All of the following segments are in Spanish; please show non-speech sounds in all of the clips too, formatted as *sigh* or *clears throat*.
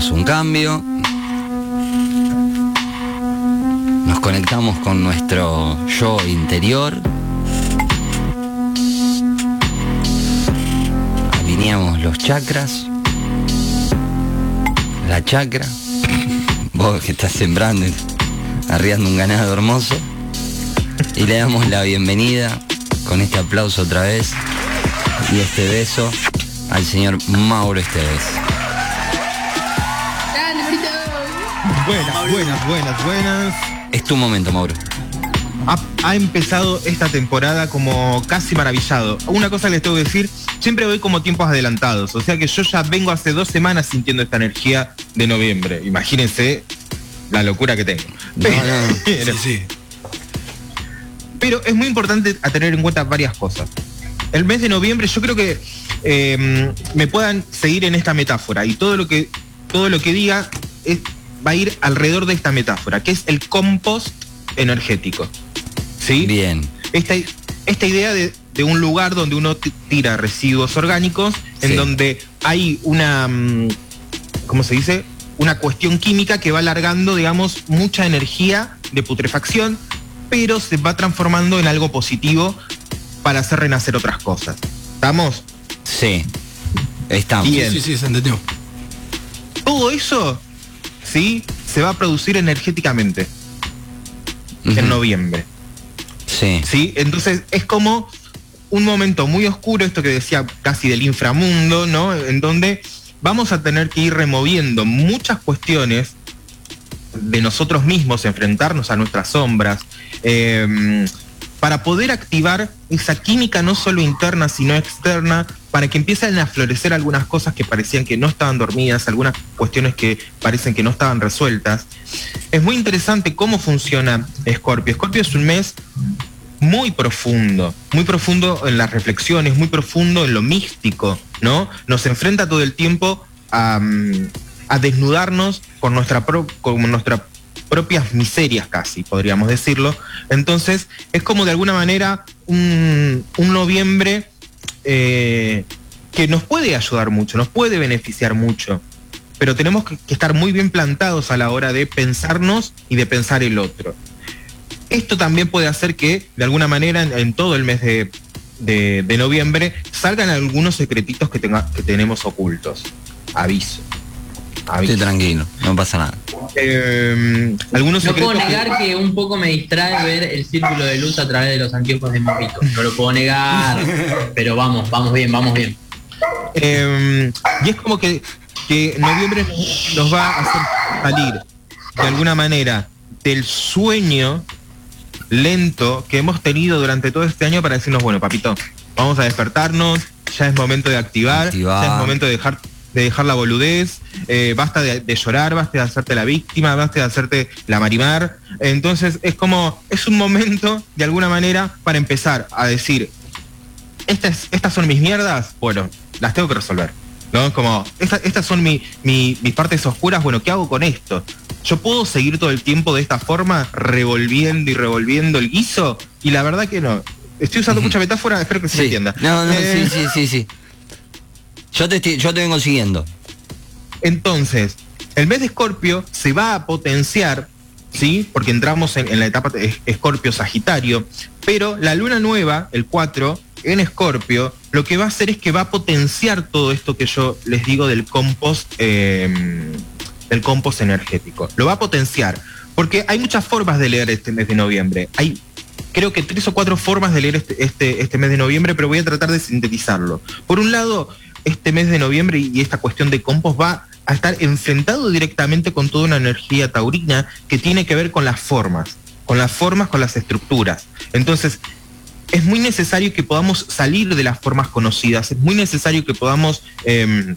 hacemos un cambio. Nos conectamos con nuestro yo interior. Alineamos los chakras. La chakra. *laughs* Vos que estás sembrando, arriando un ganado hermoso. Y le damos la bienvenida con este aplauso otra vez y este beso al señor Mauro Esteves. Buenas, buenas, buenas, buenas. Es tu momento, Mauro. Ha, ha empezado esta temporada como casi maravillado. Una cosa que les tengo que decir, siempre voy como tiempos adelantados. O sea que yo ya vengo hace dos semanas sintiendo esta energía de noviembre. Imagínense la locura que tengo. *laughs* Pero, Sí, sí. pero es muy importante a tener en cuenta varias cosas. El mes de noviembre yo creo que eh, me puedan seguir en esta metáfora y todo lo que, todo lo que diga es- va a ir alrededor de esta metáfora, que es el compost energético. ¿Sí? Bien. esta, esta idea de, de un lugar donde uno ti- tira residuos orgánicos, en Sí. donde hay una, mm, ¿cómo se dice? Una cuestión química que va alargando, digamos, mucha energía de putrefacción, pero se va transformando en algo positivo para hacer renacer otras cosas. ¿Estamos? Sí. Estamos. Bien. Sí, sí, se entendió. Todo eso, ¿sí? Se va a producir energéticamente en noviembre. Sí. ¿sí? Entonces es como un momento muy oscuro, esto que decía casi del inframundo, ¿no? En donde vamos a tener que ir removiendo muchas cuestiones de nosotros mismos, enfrentarnos a nuestras sombras, eh, para poder activar esa química no solo interna, sino externa, para que empiecen a florecer algunas cosas que parecían que no estaban dormidas, algunas cuestiones que parecen que no estaban resueltas. Es muy interesante cómo funciona Scorpio. Scorpio es un mes muy profundo, muy profundo en las reflexiones, muy profundo en lo místico, ¿no? Nos enfrenta todo el tiempo a, mm, desnudarnos con, nuestra con nuestras propias miserias casi, podríamos decirlo. Entonces, es como de alguna manera un noviembre eh, que nos puede ayudar mucho, nos puede beneficiar mucho, pero tenemos que, que estar muy bien plantados a la hora de pensarnos y de pensar el otro. Esto también puede hacer que, de alguna manera, en, en todo el mes de, de- de noviembre, salgan algunos secretitos que, tenga- que tenemos ocultos. Aviso. Aviso. Estoy tranquilo, no pasa nada. Eh, algunos No puedo secretos negar que un poco me distrae ver el círculo de luz a través de los anteojos de Mojito. No lo puedo negar, pero vamos, vamos bien, vamos bien. Eh, y es como que, que noviembre nos, nos va a hacer salir de alguna manera del sueño lento que hemos tenido durante todo este año para decirnos, bueno, papito, vamos a despertarnos, ya es momento de activar, Activar. ya es momento de dejar de dejar la boludez, eh, basta de, de llorar, basta de hacerte la víctima, basta de hacerte la marimar. Entonces es como, es un momento, de alguna manera, para empezar a decir, estas, estas son mis mierdas, bueno, las tengo que resolver. ¿No? Como, esta- estas son mi- mi- mis partes oscuras, bueno, ¿qué hago con esto? Yo puedo seguir todo el tiempo de esta forma, revolviendo y revolviendo el guiso, y la verdad que no. Estoy usando Ujú. mucha metáfora, espero que se entienda. No, no, Eh, sí, sí, sí, sí. Yo te, vengo siguiendo. Entonces, el mes de Escorpio se va a potenciar, ¿sí? Porque entramos en, la etapa de Escorpio-Sagitario, pero la luna nueva, el 4, en Escorpio, lo que va a hacer es que va a potenciar todo esto que yo les digo del compost, eh, del compost energético. Lo va a potenciar, porque hay muchas formas de leer este mes de noviembre. Hay creo que tres o cuatro formas de leer este, este, este mes de noviembre, pero voy a tratar de sintetizarlo. Por un lado, este mes de noviembre y esta cuestión de compost va a estar enfrentado directamente con toda una energía taurina que tiene que ver con las formas, con las formas, con las estructuras. Entonces, es muy necesario que podamos salir de las formas conocidas, es muy necesario que podamos eh,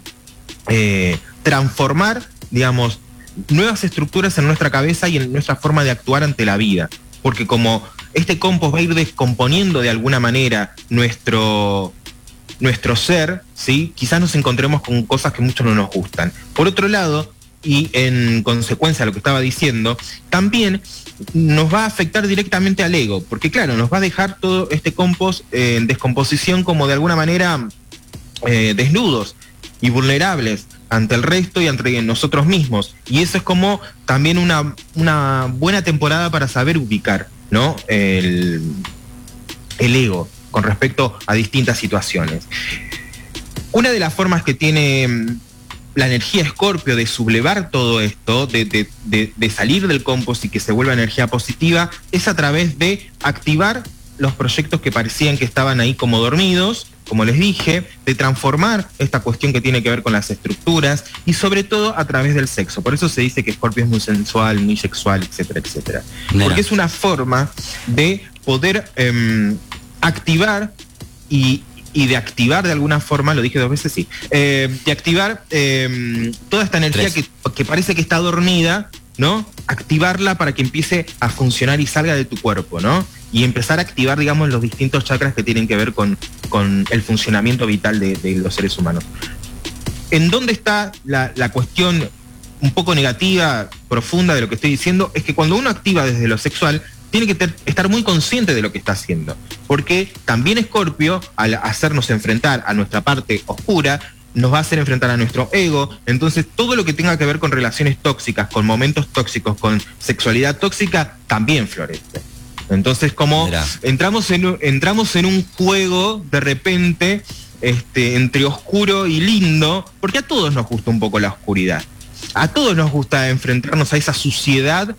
eh, transformar, digamos, nuevas estructuras en nuestra cabeza y en nuestra forma de actuar ante la vida. Porque como este compost va a ir descomponiendo de alguna manera nuestro, nuestro ser, ¿sí? quizás nos encontremos con cosas que mucho no nos gustan. Por otro lado, y en consecuencia a lo que estaba diciendo, también nos va a afectar directamente al ego, porque claro, nos va a dejar todo este compost eh, en descomposición como de alguna manera eh, desnudos. y vulnerables ante el resto y ante nosotros mismos. Y eso es como también una, una buena temporada para saber ubicar, ¿no? El, el ego con respecto a distintas situaciones. Una de las formas que tiene mm, la energía escorpio de sublevar todo esto, de, de, de, de, salir del compost y que se vuelva energía positiva, es a través de activar los proyectos que parecían que estaban ahí como dormidos, como les dije, de transformar esta cuestión que tiene que ver con las estructuras y sobre todo a través del sexo. Por eso se dice que Scorpio es muy sensual, muy sexual, etcétera, etcétera. Mira. Porque es una forma de poder eh, activar y, y, de activar de alguna forma, lo dije dos veces, sí, eh, de activar eh, toda esta energía que, que parece que está dormida, ¿no? Activarla para que empiece a funcionar y salga de tu cuerpo, ¿no? y empezar a activar, digamos, los distintos chakras que tienen que ver con, con el funcionamiento vital de, de, los seres humanos. ¿En dónde está la, la, cuestión un poco negativa, profunda de lo que estoy diciendo? Es que cuando uno activa desde lo sexual, tiene que ter, estar muy consciente de lo que está haciendo. Porque también Escorpio, al hacernos enfrentar a nuestra parte oscura, nos va a hacer enfrentar a nuestro ego. Entonces, todo lo que tenga que ver con relaciones tóxicas, con momentos tóxicos, con sexualidad tóxica, también florece. Entonces, como entramos en, entramos en un juego de repente este, entre oscuro y lindo, porque a todos nos gusta un poco la oscuridad. A todos nos gusta enfrentarnos a esa suciedad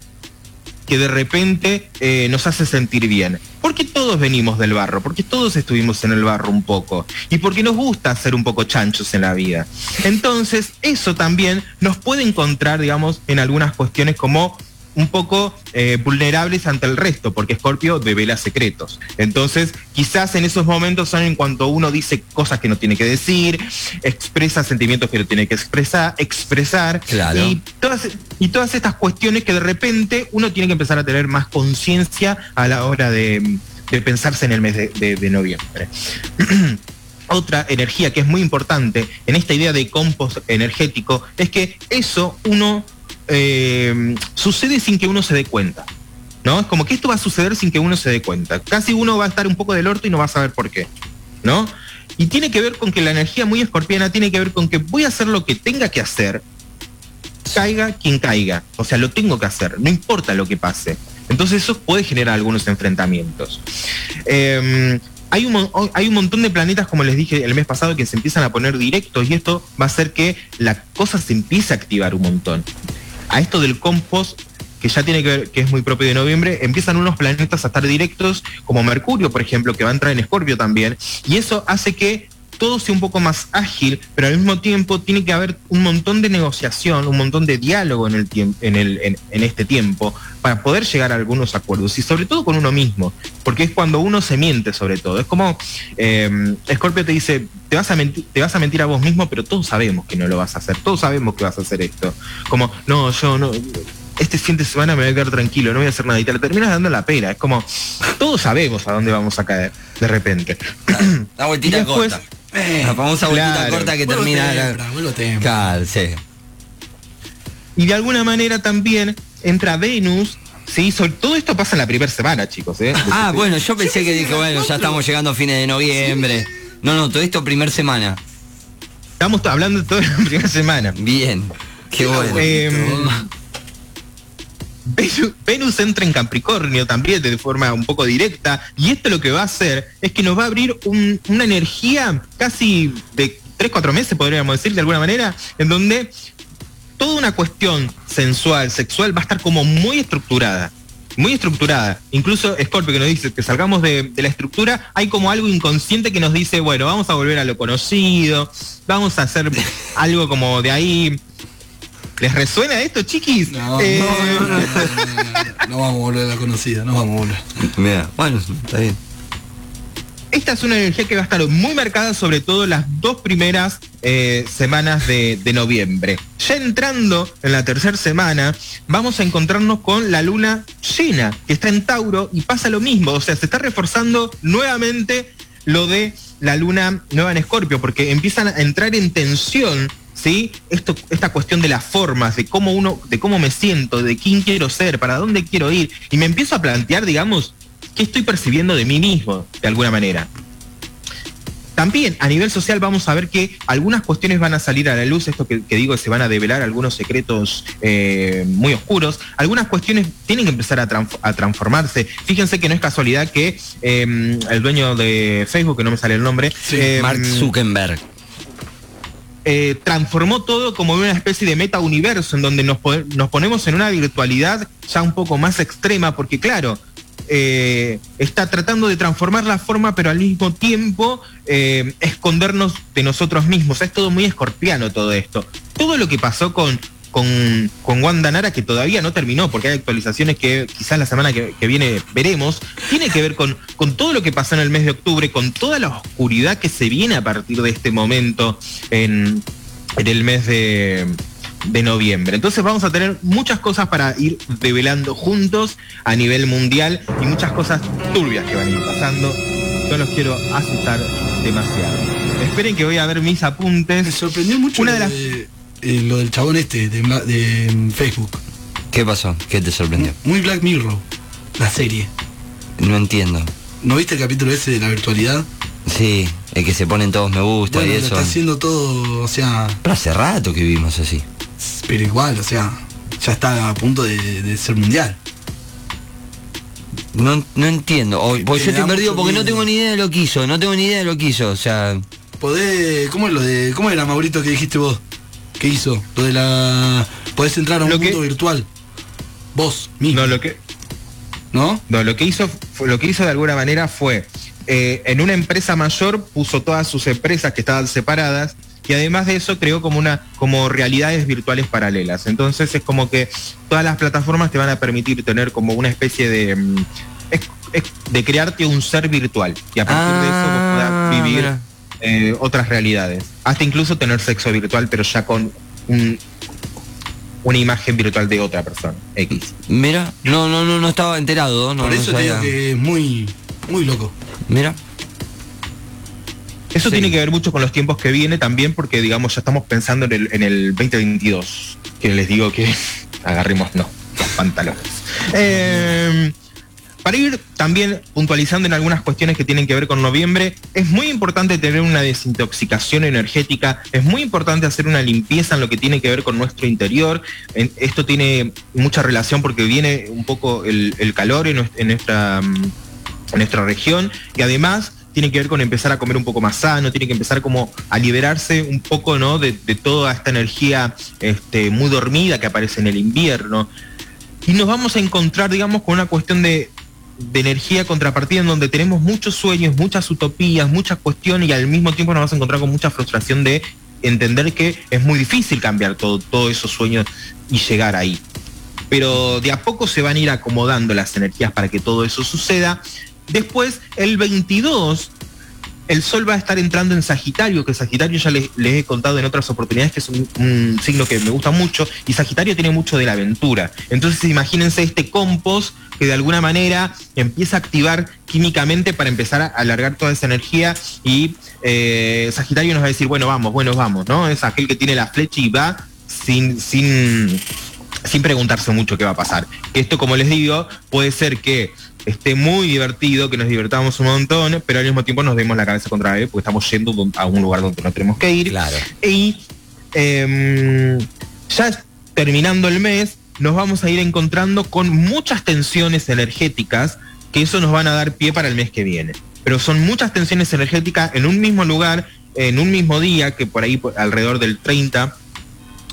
que de repente eh, nos hace sentir bien. Porque todos venimos del barro, porque todos estuvimos en el barro un poco, y porque nos gusta ser un poco chanchos en la vida. Entonces, eso también nos puede encontrar, digamos, en algunas cuestiones como un poco eh, vulnerables ante el resto, porque Scorpio devela secretos. Entonces, quizás en esos momentos son en cuanto uno dice cosas que no tiene que decir, expresa sentimientos que no tiene que expresar, expresar claro. y, todas, y todas estas cuestiones que de repente uno tiene que empezar a tener más conciencia a la hora de, de, pensarse en el mes de, de, de noviembre. *clears throat* Otra energía que es muy importante en esta idea de compost energético es que eso uno eh, sucede sin que uno se dé cuenta. ¿No? Es como que esto va a suceder sin que uno se dé cuenta. Casi uno va a estar un poco del orto y no va a saber por qué. ¿No? Y tiene que ver con que la energía muy escorpiana tiene que ver con que voy a hacer lo que tenga que hacer, caiga quien caiga. O sea, lo tengo que hacer, no importa lo que pase. Entonces eso puede generar algunos enfrentamientos. Eh, hay un, hay un montón de planetas, como les dije el mes pasado, que se empiezan a poner directos y esto va a hacer que la cosa se empiece a activar un montón a esto del compost que ya tiene que ver, que es muy propio de noviembre, empiezan unos planetas a estar directos, como Mercurio, por ejemplo, que va a entrar en Escorpio también, y eso hace que todo sea un poco más ágil, pero al mismo tiempo tiene que haber un montón de negociación, un montón de diálogo en, el en, el, en este tiempo para poder llegar a algunos acuerdos y sobre todo con uno mismo, porque es cuando uno se miente sobre todo. Es como eh, Scorpio te dice, te vas, a mentir, te vas a mentir a vos mismo, pero todos sabemos que no lo vas a hacer, todos sabemos que vas a hacer esto. Como, no, yo no este fin de semana me voy a quedar tranquilo, no voy a hacer nada. Y te la terminas dando la pena. Es como, todos sabemos a dónde vamos a caer de repente. La vueltita después, corta. Eh, la famosa vueltita corta que termina. Tempra, claro, sí. Y de alguna manera también entra Venus. Sí, sobre, todo esto pasa en la primera semana, chicos. ¿eh? Ah, bueno, yo pensé sí, que dije, bueno, ya estamos llegando a fines de noviembre. Sí. No, no, todo esto primera semana. Estamos hablando de todo en la primera semana. Bien, qué bueno. Eh, Venus entra en Capricornio también de forma un poco directa y esto lo que va a hacer es que nos va a abrir un, una energía casi de 3, 4 meses, podríamos decir de alguna manera, en donde toda una cuestión sensual, sexual va a estar como muy estructurada. Muy estructurada. Incluso Scorpio que nos dice que salgamos de, de, la estructura, hay como algo inconsciente que nos dice, bueno, vamos a volver a lo conocido, vamos a hacer *laughs* algo como de ahí, ¿Les resuena esto, chiquis? No, eh... no, no, no, no, vamos a volver a la conocida, no vamos a volver. Mira, bueno, está bien. Esta es una energía que va a estar muy marcada, sobre todo las dos primeras eh, semanas de, de, noviembre. Ya entrando en la tercera semana, vamos a encontrarnos con la luna llena, que está en Tauro, y pasa lo mismo. O sea, se está reforzando nuevamente lo de la luna nueva en Escorpio, porque empiezan a entrar en tensión ¿sí? Esto, esta cuestión de las formas, de cómo uno, de cómo me siento, de quién quiero ser, para dónde quiero ir, y me empiezo a plantear, digamos, qué estoy percibiendo de mí mismo, de alguna manera. también a nivel social vamos a ver que algunas cuestiones van a salir a la luz, esto que, que digo, se van a develar algunos secretos eh, muy oscuros, algunas cuestiones tienen que empezar a, transf- a transformarse. Fíjense que no es casualidad que eh, el dueño de Facebook, que no me sale el nombre, Sí, eh, Mark Zuckerberg. Eh, transformó todo como una especie de meta universo en donde nos, po- nos ponemos en una virtualidad ya un poco más extrema, porque claro, eh, está tratando de transformar la forma, pero al mismo tiempo eh, escondernos de nosotros mismos. Es todo muy escorpiano todo esto. Todo lo que pasó con, con, con Wanda Nara, que todavía no terminó, porque hay actualizaciones que quizás la semana que, que viene veremos, tiene que ver con, con todo lo que pasó en el mes de octubre, con toda la oscuridad que se viene a partir de este momento en, en el mes de, de noviembre. Entonces vamos a tener muchas cosas para ir develando juntos a nivel mundial y muchas cosas turbias que van a ir pasando. No los quiero asustar demasiado. Esperen que voy a ver mis Me apuntes. sorprendió mucho Una de las- eh, lo del chabón este de, mm, Facebook. ¿Qué pasó? ¿Qué te sorprendió? Muy Black Mirror, la serie. No entiendo. ¿No viste el capítulo ese de la virtualidad? Sí, el que se ponen todos me gusta Bueno, y lo eso. está haciendo todo, o sea, Pero hace rato que vivimos así. pero igual, o sea, ya está a punto de, de ser mundial. No, no entiendo. O, pues yo estoy perdido porque no tengo ni idea de lo que hizo. No tengo ni idea de lo que hizo. O sea, Podés, ¿cómo es lo de, cómo era Maurito que dijiste vos? ¿Qué hizo? Lo de la, podés entrar a un Lo que- mundo virtual. Vos, mismo, No, lo que, ¿no? no, lo que hizo, fue- lo que hizo de alguna manera fue eh, en una empresa mayor puso todas sus empresas que estaban separadas y además de eso creó como una como realidades virtuales paralelas. Entonces es como que todas las plataformas te van a permitir tener como una especie de mm, es- es de crearte un ser virtual y a partir de eso vos Ah, puedas vivir mira. Eh, otras realidades. Hasta incluso tener sexo virtual, pero ya con un- una imagen virtual de otra persona. X. mira, no, no, no, no estaba enterado. No, Por no eso te digo que es muy, muy loco. Mira, Eso Sí. tiene que ver mucho con los tiempos que viene también, porque digamos ya estamos pensando en el, en el 2022. Que les digo que *laughs* agarremos no, los pantalones. Eh, para ir también puntualizando en algunas cuestiones que tienen que ver con noviembre, es muy importante tener una desintoxicación energética, es muy importante hacer una limpieza en lo que tiene que ver con nuestro interior. Esto tiene mucha relación porque viene un poco el, calor en nuestra, mm, en nuestra región y además tiene que ver con empezar a comer un poco más sano, tiene que empezar como a liberarse un poco ¿no? de, de toda esta energía este, muy dormida que aparece en el invierno. Y nos vamos a encontrar, digamos, con una cuestión de, de energía contrapartida en donde tenemos muchos sueños, muchas utopías, muchas cuestiones y al mismo tiempo nos vamos a encontrar con mucha frustración de entender que es muy difícil cambiar todo, todos esos sueños y llegar ahí. Pero de a poco se van a ir acomodando las energías para que todo eso suceda. Después, el 22, el Sol va a estar entrando en Sagitario, que Sagitario ya les, les he contado en otras oportunidades que es un, un signo que me gusta mucho, y Sagitario tiene mucho de la aventura. Entonces imagínense este compost que de alguna manera empieza a activar químicamente para empezar a alargar toda esa energía y eh, Sagitario nos va a decir, bueno, vamos, bueno, vamos, ¿no? Es aquel que tiene la flecha y va sin, sin, sin preguntarse mucho qué va a pasar. Esto, como les digo, puede ser que esté muy divertido, que nos divertamos un montón, pero al mismo tiempo nos demos la cabeza contra él porque estamos yendo a un lugar donde no tenemos que ir. claro. Y em, ya terminando el mes, nos vamos a ir encontrando con muchas tensiones energéticas que eso nos van a dar pie para el mes que viene. Pero son muchas tensiones energéticas en un mismo lugar, en un mismo día, que por ahí alrededor del 30,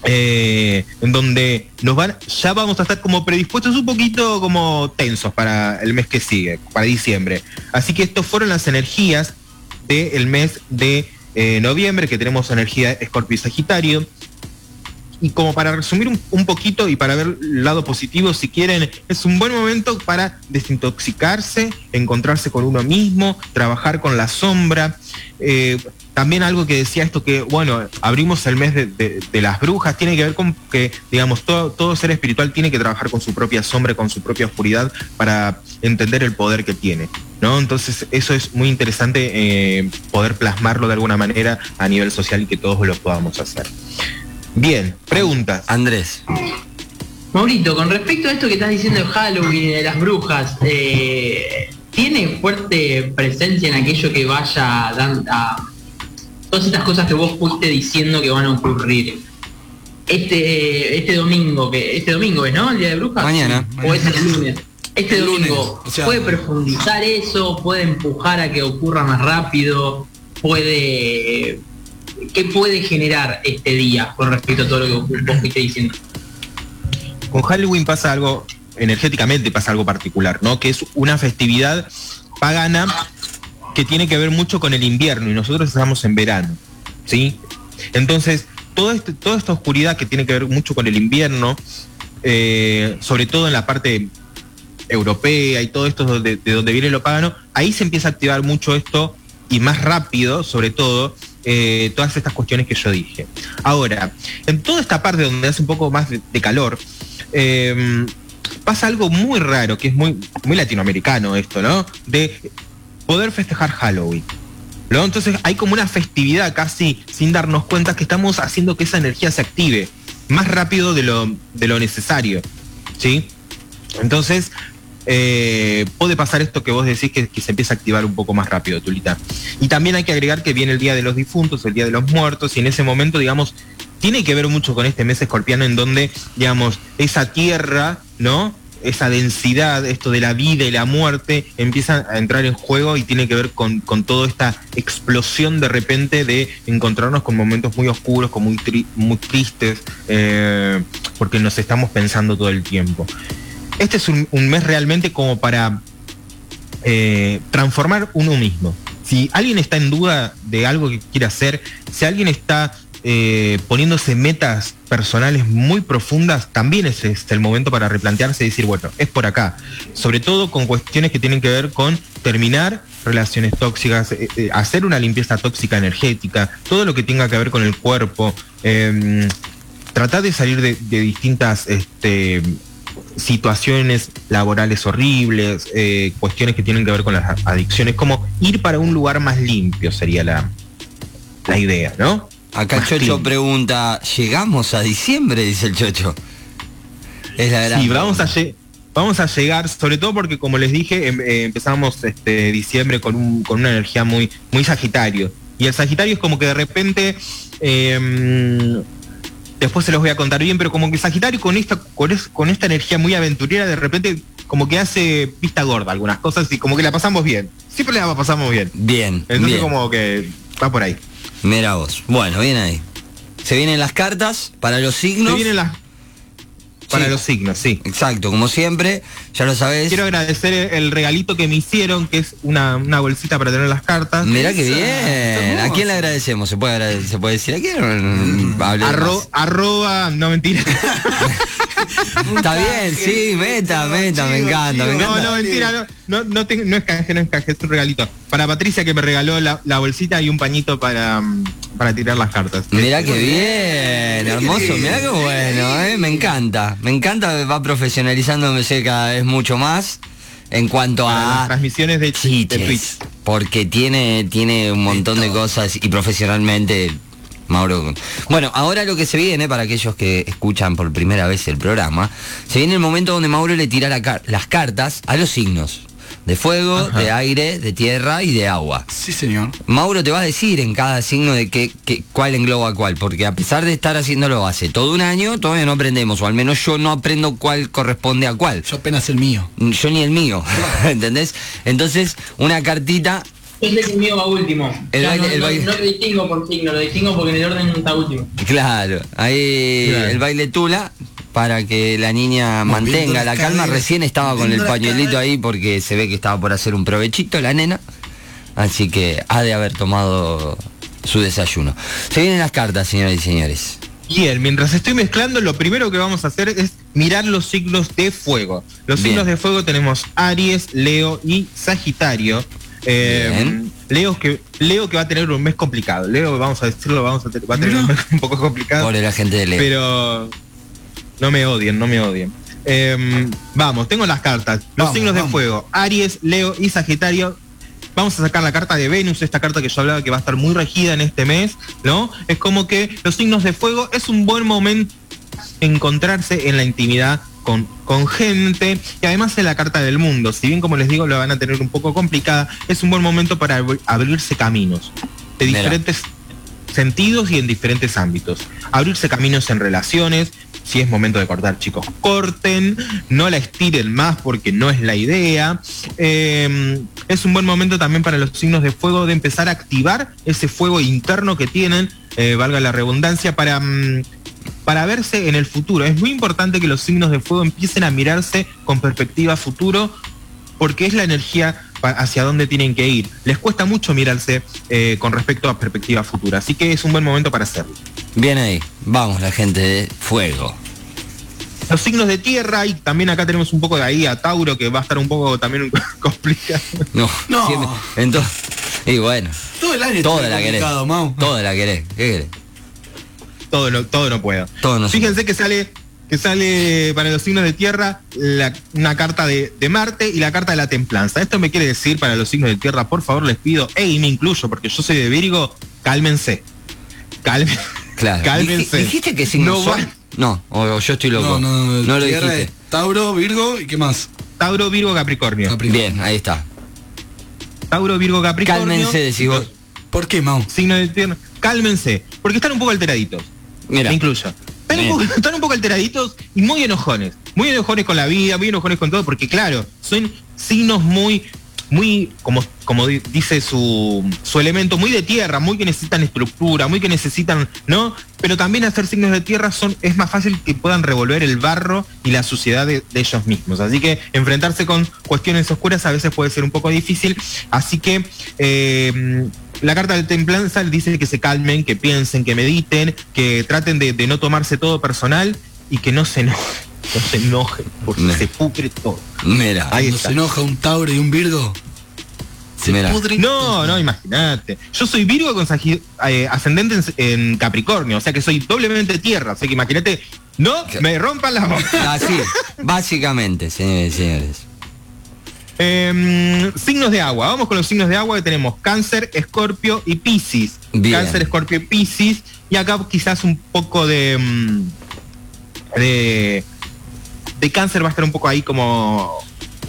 eh, en donde nos van, ya vamos a estar como predispuestos un poquito como tensos para el mes que sigue, para diciembre. Así que estos fueron las energías del mes de eh, noviembre, que tenemos energía Escorpio y Sagitario. Y como para resumir un, poquito y para ver el lado positivo, si quieren, es un buen momento para desintoxicarse, encontrarse con uno mismo, trabajar con la sombra. Eh, también algo que decía esto que, bueno, abrimos el mes de las brujas, tiene que ver con que, digamos, todo, todo ser espiritual tiene que trabajar con su propia sombra, con su propia oscuridad para entender el poder que tiene, ¿no? Entonces eso es muy interesante eh, poder plasmarlo de alguna manera a nivel social y que todos lo podamos hacer. Bien, preguntas. Andrés, Maurito, con respecto a esto que estás diciendo de Halloween y de las brujas, eh, ¿tiene fuerte presencia en aquello que vaya dan- a, todas estas cosas que vos fuiste diciendo que van a ocurrir. Este, este domingo, que este domingo es, ¿no? El día de brujas. Mañana. O es el lunes. Este El lunes, domingo o sea- puede profundizar eso, puede empujar a que ocurra más rápido, puede ¿qué puede generar este día con respecto a todo lo que vos fuiste diciendo? Con Halloween pasa algo, energéticamente pasa algo particular, ¿no? Que es una festividad pagana que tiene que ver mucho con el invierno y nosotros estamos en verano, ¿sí? Entonces, todo este- toda esta oscuridad que tiene que ver mucho con el invierno, eh, sobre todo en la parte europea y todo esto de, de donde viene lo pagano, ahí se empieza a activar mucho esto y más rápido, sobre todo, eh, todas estas cuestiones que yo dije. Ahora, en toda esta parte donde hace un poco más de, calor, eh, pasa algo muy raro, que es muy, muy latinoamericano esto, ¿no? De poder festejar Halloween. ¿no? Entonces hay como una festividad casi sin darnos cuenta que estamos haciendo que esa energía se active más rápido de lo, de lo necesario. ¿Sí? Entonces, eh, puede pasar esto que vos decís que, se empieza a activar un poco más rápido, Tulita. Y también hay que agregar que viene el Día de los Difuntos, el Día de los Muertos, y en ese momento, digamos, tiene que ver mucho con este mes escorpiano en donde, digamos, esa tierra, ¿no? Esa densidad, esto de la vida y la muerte, empieza a entrar en juego y tiene que ver con, con toda esta explosión de repente de encontrarnos con momentos muy oscuros, con muy, muy tristes, eh, porque nos estamos pensando todo el tiempo. Este es un, mes realmente como para eh, transformar uno mismo. Si alguien está en duda de algo que quiere hacer, si alguien está eh, poniéndose metas personales muy profundas, también es este el momento para replantearse y decir, bueno, es por acá. Sobre todo con cuestiones que tienen que ver con terminar relaciones tóxicas, eh, hacer una limpieza tóxica energética, todo lo que tenga que ver con el cuerpo, eh, tratar de salir de, de distintas este, situaciones laborales horribles, eh, cuestiones que tienen que ver con las adicciones, como ir para un lugar más limpio sería la, la idea, ¿no? Acá Más Chocho pregunta, ¿llegamos a diciembre? Dice el Chocho. Es la gran Sí, vamos a, vamos a llegar, sobre todo porque como les dije, em- eh, empezamos este diciembre con, un- con una energía muy, muy Sagitario. Y el Sagitario es como que de repente, em, después se los voy a contar bien, pero como que Sagitario con esta, con, es- con esta energía muy aventurera, de repente como que hace pista gorda algunas cosas y como que la pasamos bien. Siempre la pasamos bien. Bien, Entonces bien. como que va por ahí. Mira vos. Bueno, bien ahí. Se vienen las cartas para los signos. Se vienen las... Para los signos, sí. Exacto, como siempre, ya lo sabés. Quiero agradecer el- regalito que me hicieron, que es una, una bolsita para tener las cartas. Mirá Esa, bien. ¿A quién le agradecemos? ¿Se puede, ¿se puede decir a quién? Mm, Arro- arroba, no mentira. *laughs* *laughs* Está bien, sí, meta, meta, me encanta, me chivo. encanta. No, no, mentira, no, no, es canje, no es canje, es un regalito. Para Patricia que me regaló la, la bolsita y un pañito para, para tirar las cartas. Mirá que bien, hermoso, mirá qué bueno, eh, me encanta, me encanta, va profesionalizándose cada vez mucho más en cuanto las a transmisiones de, de Twitch. chiches, porque tiene, tiene un montón de cosas y profesionalmente, Mauro. Bueno, ahora lo que se viene, para aquellos que escuchan por primera vez el programa, se viene el momento donde Mauro le tira la car- las cartas a los signos, de fuego, Ajá. de aire, de tierra y de agua. Sí, señor. Mauro te va a decir en cada signo de qué, qué- cuál engloba cuál, porque a pesar de estar haciéndolo hace todo un año, todavía no aprendemos, o al menos yo no aprendo cuál corresponde a cuál. Yo apenas el mío. Yo ni el mío, *laughs* ¿entendés? Entonces, una cartita, Yo sé que el mío va último. El baile- no, el no- baile- no lo distingo por signo, lo distingo porque en el orden está último. claro, ahí Claro. el baile tula para que la niña Moviendo mantenga la calma. caderas, Recién estaba con el pañuelito caderas. ahí porque se ve que estaba por hacer un provechito la nena, así que ha de haber tomado su desayuno. Se vienen las cartas, señoras y señores. Bien, mientras estoy mezclando, lo primero que vamos a hacer es mirar los signos de fuego. Los Bien. signos de fuego tenemos Aries, Leo y Sagitario. Eh. Leo que Leo que va a tener un mes complicado. Leo, vamos a decirlo, vamos a tener, va a tener un mes *laughs* un poco complicado. Por la gente de Leo. Pero no me odien, no me odien. Eh, vamos, tengo las cartas. Los Vamos, signos de fuego, Aries, Leo y Sagitario. Vamos a sacar la carta de Venus, esta carta que yo hablaba que va a estar muy regida en este mes, ¿no? Es como que los signos de fuego es un buen momento encontrarse en la intimidad con, con gente y además en la carta del mundo. Si bien como les digo lo van a tener un poco complicada, es un buen momento para abri- abrirse caminos de Mira. diferentes sentidos y en diferentes ámbitos. Abrirse caminos en relaciones, si es momento de cortar, chicos, corten, no la estiren más porque no es la idea. Eh, es un buen momento también para los signos de fuego de empezar a activar ese fuego interno que tienen, eh, valga la redundancia, para, mm, para verse en el futuro. Es muy importante que los signos de fuego empiecen a mirarse con perspectiva futuro porque es la energía hacia dónde tienen que ir. Les cuesta mucho mirarse eh, con respecto a perspectiva futura, así que es un buen momento para hacerlo. Bien ahí. Vamos, la gente de fuego. Los signos de tierra y también acá tenemos un poco de ahí a Tauro que va a estar un poco también *laughs* complicado. No. No. siempre- Entonces, y bueno, Todo el año toda la querés. Mau. Toda la querés. ¿Qué querés? Todo no, todo no puedo. Todo no se Fíjense que sale que sale para los signos de tierra la- una carta de, de Marte y la carta de la templanza. Esto me quiere decir para los signos de tierra, por favor les pido, y me incluyo porque yo soy de Virgo, cálmense. *laughs* Cálmense. Claro. Cálmense. Dij- ¿Dijiste que signo No son? va- No, o, o yo estoy loco. No, no, no lo dijiste. Tauro, Virgo y qué más. Tauro, Virgo, Capricornio. Capricornio. Bien, ahí está. Tauro, Virgo, Capricornio. Cálmense, decís vos. ¿Por qué, Mau? Signo de tierra. Cálmense, porque están un poco alteraditos. Mira. Incluyo. Están un, poco, están un poco alteraditos y muy enojones. Muy enojones con la vida, muy enojones con todo, porque claro, son signos muy, muy, como, como di- dice su, su elemento, muy de tierra, muy que necesitan estructura, muy que necesitan, ¿no? Pero también hacer signos de tierra son, es más fácil que puedan revolver el barro y la suciedad de, de ellos mismos. Así que enfrentarse con cuestiones oscuras a veces puede ser un poco difícil. Así que eh, la carta de templanza dice que se calmen, que piensen, que mediten, que traten de, de no tomarse todo personal y que no se enojen, no se enojen, porque No. se pudre todo. Mira. Ahí está. se enoja un Tauro y un Virgo, se Mira. pudre No, todo. no, imagínate. Yo soy Virgo con eh, ascendente en, en Capricornio, o sea que soy doblemente tierra, o sea que imagínate, no me rompan las bolas. Así, básicamente, señores y señores. Em, signos de agua, vamos con los signos de agua que tenemos Cáncer, Escorpio y Piscis. Bien. Cáncer, Escorpio y Piscis. Y acá quizás un poco de, mm, de. de cáncer va a estar un poco ahí como.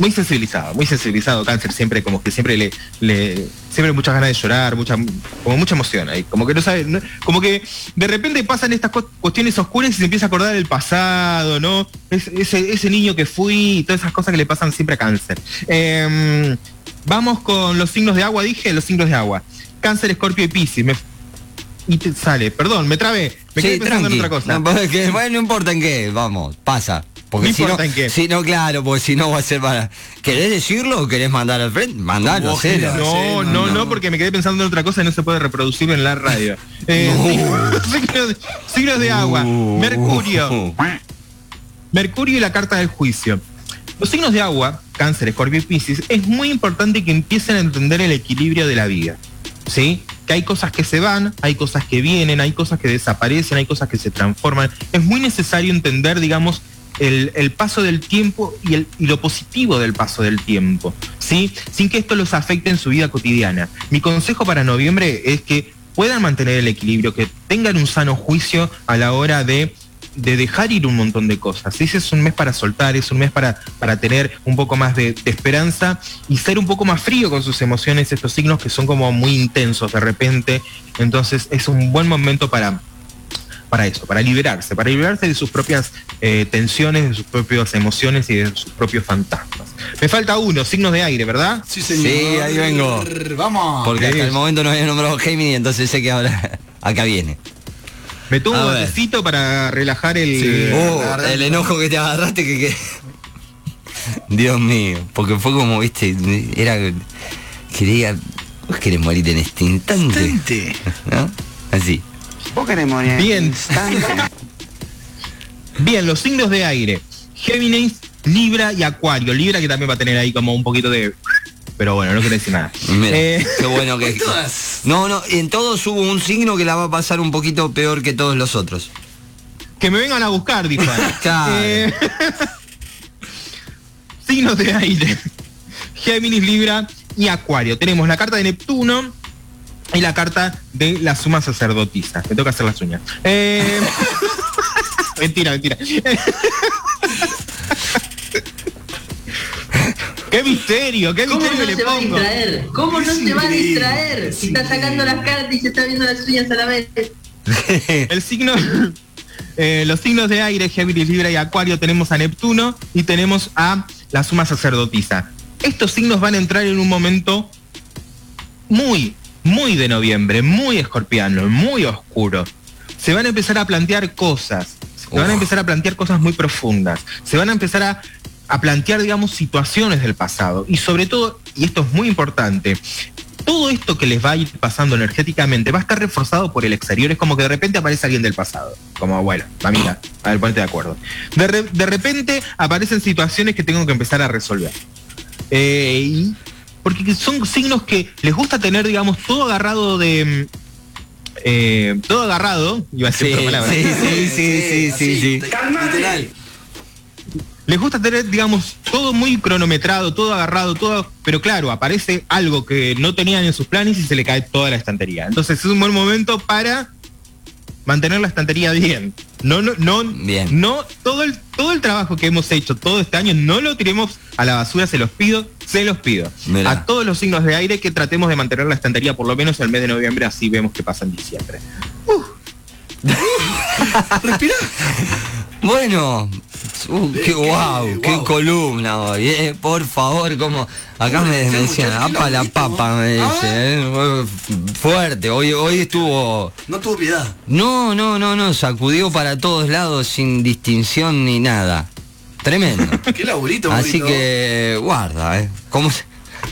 Muy sensibilizado, muy sensibilizado cáncer, siempre como que siempre le, le siempre muchas ganas de llorar, mucha, como mucha emoción ahí, como que no sabe, no- como que de repente pasan estas cu- cuestiones oscuras y se empieza a acordar del pasado, ¿no? Es- ese, ese niño que fui y todas esas cosas que le pasan siempre a cáncer. Em, vamos con los signos de agua, dije, los signos de agua. Cáncer, escorpio y piscis. Me- y te sale, perdón, me trabé, me quedé Sí, pensando tranqui. en otra cosa. No, pues, bueno, no importa en qué, vamos, pasa. Porque No si importa no, en qué. Si no, claro, porque si no va a ser para. ¿Querés decirlo o querés mandar al frente? Mandalo. No, no, no, no, no. porque me quedé pensando en otra cosa y no se puede reproducir en la radio. *laughs* Eh, *laughs* signos, de- signos de agua. Mercurio. Mercurio y la carta del juicio. Los signos de agua, cáncer, escorpio y piscis, es muy importante que empiecen a entender el equilibrio de la vida. ¿Sí? Que hay cosas que se van, hay cosas que vienen, hay cosas que desaparecen, hay cosas que se transforman. Es muy necesario entender, digamos, el, paso del tiempo y lo positivo del paso del tiempo, ¿sí? Sin que esto los afecte en su vida cotidiana. Mi consejo para noviembre es que puedan mantener el equilibrio, que tengan un sano juicio a la hora de de dejar ir un montón de cosas. Ese es un mes para soltar, es un mes para, para tener un poco más de, de esperanza y ser un poco más frío con sus emociones, estos signos que son como muy intensos de repente. Entonces es un buen momento para, para eso, para liberarse, para liberarse de sus propias eh, tensiones, de sus propias emociones y de sus propios fantasmas. Me falta uno, signos de aire, ¿verdad? Sí, señor. Sí, ahí vengo. Vamos. Porque hasta ¿qué el es? momento no había nombrado Gemini, entonces sé que ahora *laughs* acá viene. Me tomo un matecito para relajar el... Sí. Oh, verdad- el enojo que te agarraste que, que- *laughs* Dios mío, porque fue como, viste, era quería vos querés morir en este instante, Instante. *laughs* ¿no? Así. Vos querés morir en Bien. *laughs* Bien, los signos de aire. Géminis, Libra y Acuario. Libra que también va a tener ahí como un poquito de... Pero bueno, no quiero decir nada. Mira, Eh, qué bueno que *laughs* Todas. No, no, en todos hubo un signo que la va a pasar un poquito peor que todos los otros. que me vengan a buscar, dijo. *laughs* Claro. Eh, signos de aire. Géminis, Libra y Acuario. Tenemos la carta de Neptuno y la carta de la suma sacerdotisa. Me toca hacer las uñas. Eh, *laughs* mentira, mentira. ¿Qué ¡Qué misterio! ¡Qué ¿Cómo misterio no le se va a pongo! distraer? ¿Cómo no se va a distraer? Si está sacando las cartas y se está viendo las uñas a la vez. El signo, eh, los signos de aire, Géminis, Libra y Acuario, tenemos a Neptuno y tenemos a la suma sacerdotisa. Estos signos van a entrar en un momento muy, muy de noviembre, muy escorpiano, muy oscuro. Se van a empezar a plantear cosas, se van a empezar a plantear cosas muy profundas, se van a empezar a, a plantear, digamos, situaciones del pasado. Y sobre todo, y esto es muy importante, todo esto que les va a ir pasando energéticamente va a estar reforzado por el exterior. Es como que de repente aparece alguien del pasado. Como, bueno, mamita, a ver, ponete de acuerdo. De, re- de repente aparecen situaciones que tengo que empezar a resolver. Eh, y- porque son signos que les gusta tener, digamos, todo agarrado de... mm, eh, todo agarrado, iba a decir Sí, otra palabra. sí, sí, sí, sí, sí, sí. Literal. Les gusta tener, digamos, todo muy cronometrado, todo agarrado, todo, pero claro, aparece algo que no tenían en sus planes y se le cae toda la estantería. Entonces es un buen momento para mantener la estantería bien. No, no, no, Bien. no, todo el, todo el trabajo que hemos hecho todo este año, no lo tiremos a la basura, se los pido, se los pido. Mirá. A todos los signos de aire que tratemos de mantener la estantería por lo menos el mes de noviembre, así vemos qué pasa en diciembre. *laughs* Respira. Bueno, uh, qué Qué- guau, qué guau. columna hoy, eh, por favor, como acá me, muchacho apa la papa, me dice, eh, fuerte, hoy, hoy estuvo, No tuvo piedad. no, no, no, no, sacudió para todos lados sin distinción ni nada, tremendo, *laughs* Qué laburito, así que guarda, eh, ¿cómo se-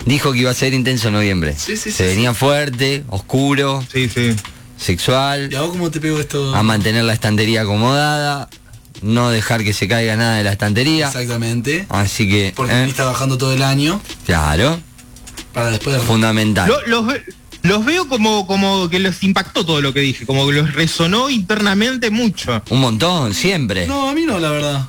dijo que iba a ser intenso en noviembre? Sí, sí, se sí, venía fuerte, oscuro, Sí, sí. sexual, ¿Y a vos cómo te pego esto? a mantener la estantería acomodada, no dejar que se caiga nada de la estantería. Exactamente. Así que, Porque eh, está bajando todo el año claro, para después de fundamental. Lo- los, ve- los veo como, como que les impactó todo lo que dije, como que los resonó internamente mucho. Un montón, siempre. No, No, a mí no, la verdad.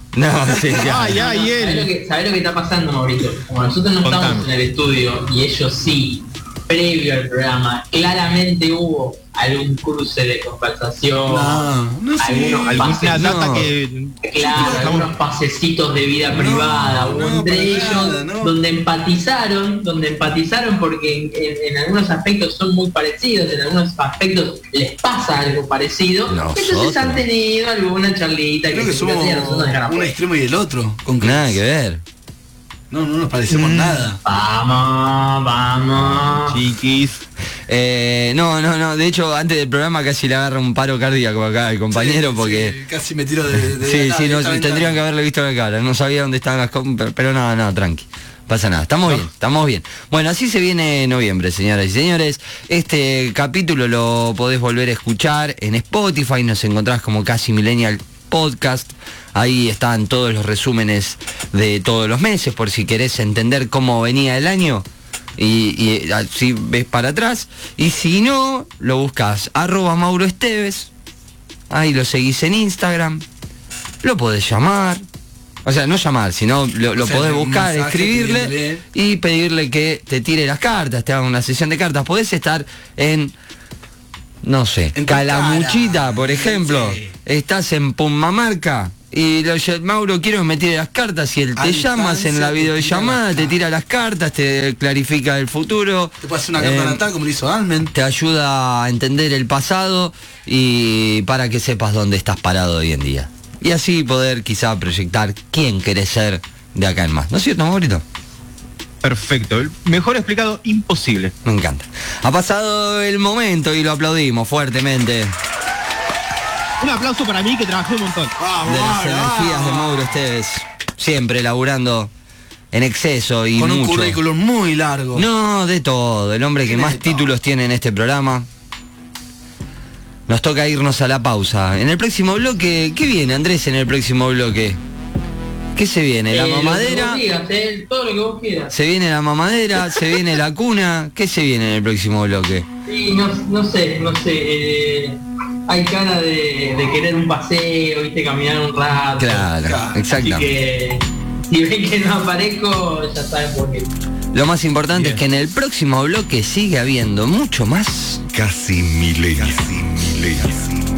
sí, ya. Ay, ay, ¿Sabés lo, él. que, sabés lo que está pasando, Maurito? Como nosotros no Contame. estamos en el estudio y ellos sí, previo al programa, claramente hubo algún cruce de conversación, No, no sé. algunos Alguna pases- data no. que. Claro, Estamos- algunos pasecitos de vida privada, no, entre ellos nada, no. donde empatizaron, donde empatizaron porque en, en- en algunos aspectos son muy parecidos, en algunos aspectos les pasa algo parecido, Nosotros. entonces han tenido alguna charlita Creo que se somos un extremo y el otro. Con Nada que ver. No, no nos parecemos Mm. nada. Vamos, vamos. Chiquis. Eh, no, no, no. De hecho, antes del programa casi le agarra un paro cardíaco acá el compañero Sí, porque. sí, casi me tiro de. de Sí, *laughs* la- sí, no, tendrían que haberle visto la cara. No sabía dónde estaban las pero, pero no, no, tranqui. Pasa nada, estamos bien, estamos bien. Bueno, así se viene noviembre, señoras y señores. Este capítulo lo podés volver a escuchar en Spotify, nos encontrás como Casi Millennial Podcast. Ahí están todos los resúmenes de todos los meses, por si querés entender cómo venía el año. Y, y así ves para atrás. Y si no, lo buscas arroba Mauro Esteves. Ahí lo seguís en Instagram. Lo podés llamar. O sea, no llamar, sino lo, lo O sea, podés buscar, escribirle y pedirle que te tire las cartas, te haga una sesión de cartas. Podés estar en, no sé, Calamuchita, cara. por ejemplo. Sí. Estás en Pumamarca y lo, Mauro, quiero que me tire las cartas y él te llamas en la distancia te tira videollamada, te tira las cartas, te clarifica el futuro. Te puede hacer una carta Eh, natal como lo hizo Almen. te ayuda a entender el pasado y para que sepas dónde estás parado hoy en día. Y así poder quizá proyectar quién querés ser de acá en más. ¿No es cierto, Maurito? Perfecto. El Mejor explicado, imposible. Me encanta. Ha pasado el momento y lo aplaudimos fuertemente Un aplauso para mí que trabajé un montón. Vamos, de las vamos, energías de. Mauro Esteves. Siempre laburando en exceso y Con un mucho. currículum muy largo. No, de todo. El hombre que más todo. títulos tiene en este programa. Nos toca irnos a la pausa. En el próximo bloque, ¿qué viene, Andrés, en el próximo bloque? ¿Qué se viene? ¿La Eh, mamadera? digas, eh, todo lo que vos quieras. ¿Se viene la mamadera? ¿Se viene la cuna? ¿Qué se viene en el próximo bloque? Sí, no, no sé, no sé. eh, hay cara de, de querer un paseo, viste, caminar un rato. Claro, Claro. Así que si ven que no aparezco, ya saben por qué. Lo más importante Bien. es que en el próximo bloque sigue habiendo mucho más Casi milenial. Casi.